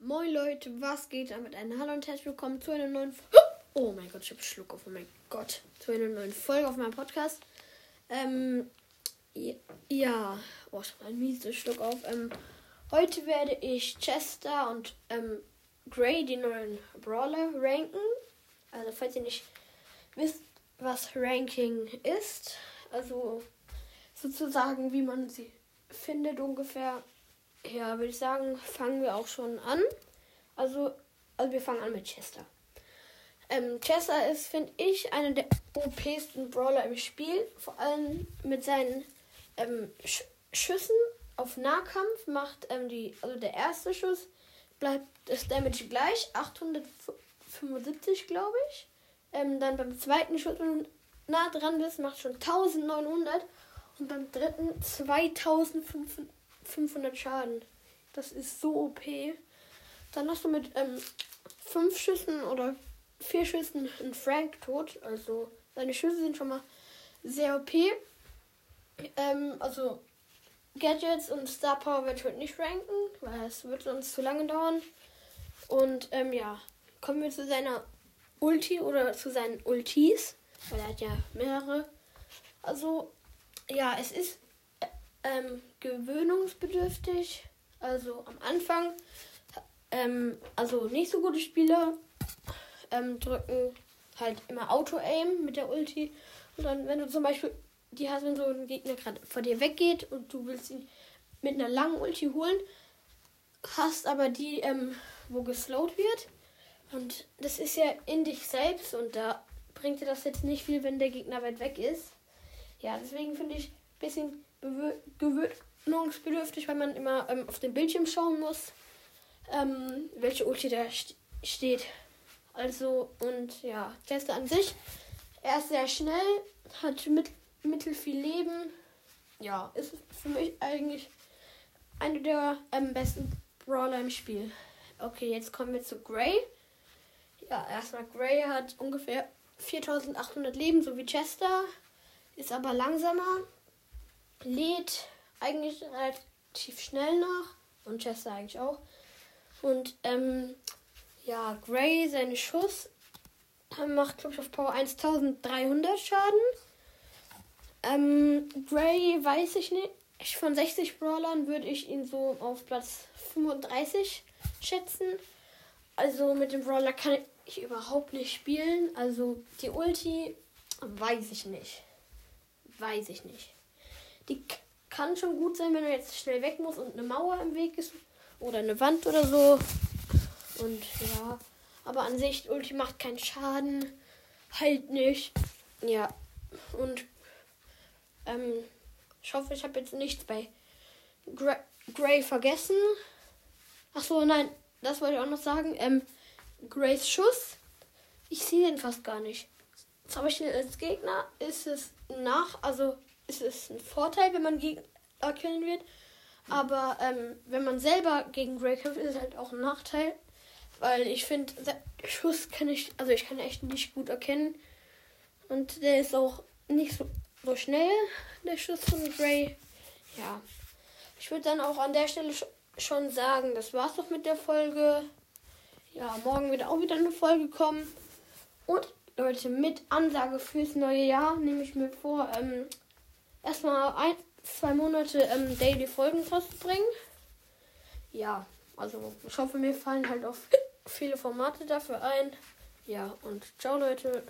Moin Leute, was geht damit ein? Hallo und herzlich willkommen zu einer neuen F Oh mein Gott, ich habe Schluck auf, oh mein Gott. Zu einer neuen Folge auf meinem Podcast. Ähm, ja, oh, ich habe einen miesen Schluck auf. Ähm, heute werde ich Chester und ähm, Gray, die neuen Brawler, ranken. Also, falls ihr nicht wisst, was Ranking ist, also sozusagen, wie man sie findet ungefähr ja, würde ich sagen, fangen wir auch schon an. Also, also wir fangen an mit Chester. Ähm, Chester ist, finde ich, einer der OPsten Brawler im Spiel. Vor allem mit seinen ähm, Sch Schüssen auf Nahkampf macht ähm, die, also der erste Schuss bleibt das Damage gleich, 875 glaube ich. Ähm, dann beim zweiten Schuss, wenn du nah dran bist, macht schon 1900 und beim dritten 2500 500 Schaden. Das ist so OP. Dann hast du mit ähm, fünf Schüssen oder vier Schüssen einen Frank tot. Also seine Schüsse sind schon mal sehr OP. Ähm, also Gadgets und Star Power wird heute nicht ranken, weil es wird sonst zu lange dauern. Und ähm, ja, kommen wir zu seiner Ulti oder zu seinen Ultis, weil er hat ja mehrere. Also ja, es ist ähm, gewöhnungsbedürftig. Also am Anfang, ähm, also nicht so gute Spieler ähm, drücken halt immer Auto-Aim mit der Ulti. Und dann, wenn du zum Beispiel die hast, wenn so ein Gegner gerade vor dir weggeht und du willst ihn mit einer langen Ulti holen, hast aber die, ähm, wo geslowt wird. Und das ist ja in dich selbst und da bringt dir das jetzt nicht viel, wenn der Gegner weit weg ist. Ja, deswegen finde ich ein bisschen gewöhnungsbedürftig, weil man immer ähm, auf den Bildschirm schauen muss, ähm, welche Ulti da st steht. Also, und ja, Tester an sich. Er ist sehr schnell, hat mit, mittel viel Leben. Ja, ist für mich eigentlich einer der ähm, besten Brawler im Spiel. Okay, jetzt kommen wir zu Gray. Ja, erstmal Gray hat ungefähr 4800 Leben, so wie Chester. Ist aber langsamer lädt eigentlich relativ schnell nach. Und Chester eigentlich auch. Und ähm, ja, Gray, seine Schuss macht, glaube ich, auf Power 1300 Schaden. Ähm, Gray weiß ich nicht. Von 60 Brawlern würde ich ihn so auf Platz 35 schätzen. Also mit dem Brawler kann ich überhaupt nicht spielen. Also die Ulti weiß ich nicht. Weiß ich nicht. Die kann schon gut sein, wenn er jetzt schnell weg muss und eine Mauer im Weg ist. Oder eine Wand oder so. Und ja. Aber an sich, Ulti macht keinen Schaden. Halt nicht. Ja. Und ähm, ich hoffe, ich habe jetzt nichts bei Gray, Gray vergessen. Ach so, nein, das wollte ich auch noch sagen. Ähm, Grays Schuss. Ich sehe den fast gar nicht. Jetzt habe ich als Gegner. Ist es nach, also ist es ein Vorteil, wenn man Gegner killen wird. Aber ähm, wenn man selber gegen Grey kämpft, ist es halt auch ein Nachteil. Weil ich finde, Schuss kann ich, also ich kann echt nicht gut erkennen. Und der ist auch nicht so, so schnell, der Schuss von Grey. Ja. Ich würde dann auch an der Stelle schon sagen, das war's doch mit der Folge. Ja, morgen wird auch wieder eine Folge kommen. Und Leute, mit Ansage fürs neue Jahr nehme ich mir vor, ähm, erstmal ein, zwei Monate ähm, Daily Folgen rauszubringen. Ja, also ich hoffe, mir fallen halt auch viele Formate dafür ein. Ja, und ciao Leute.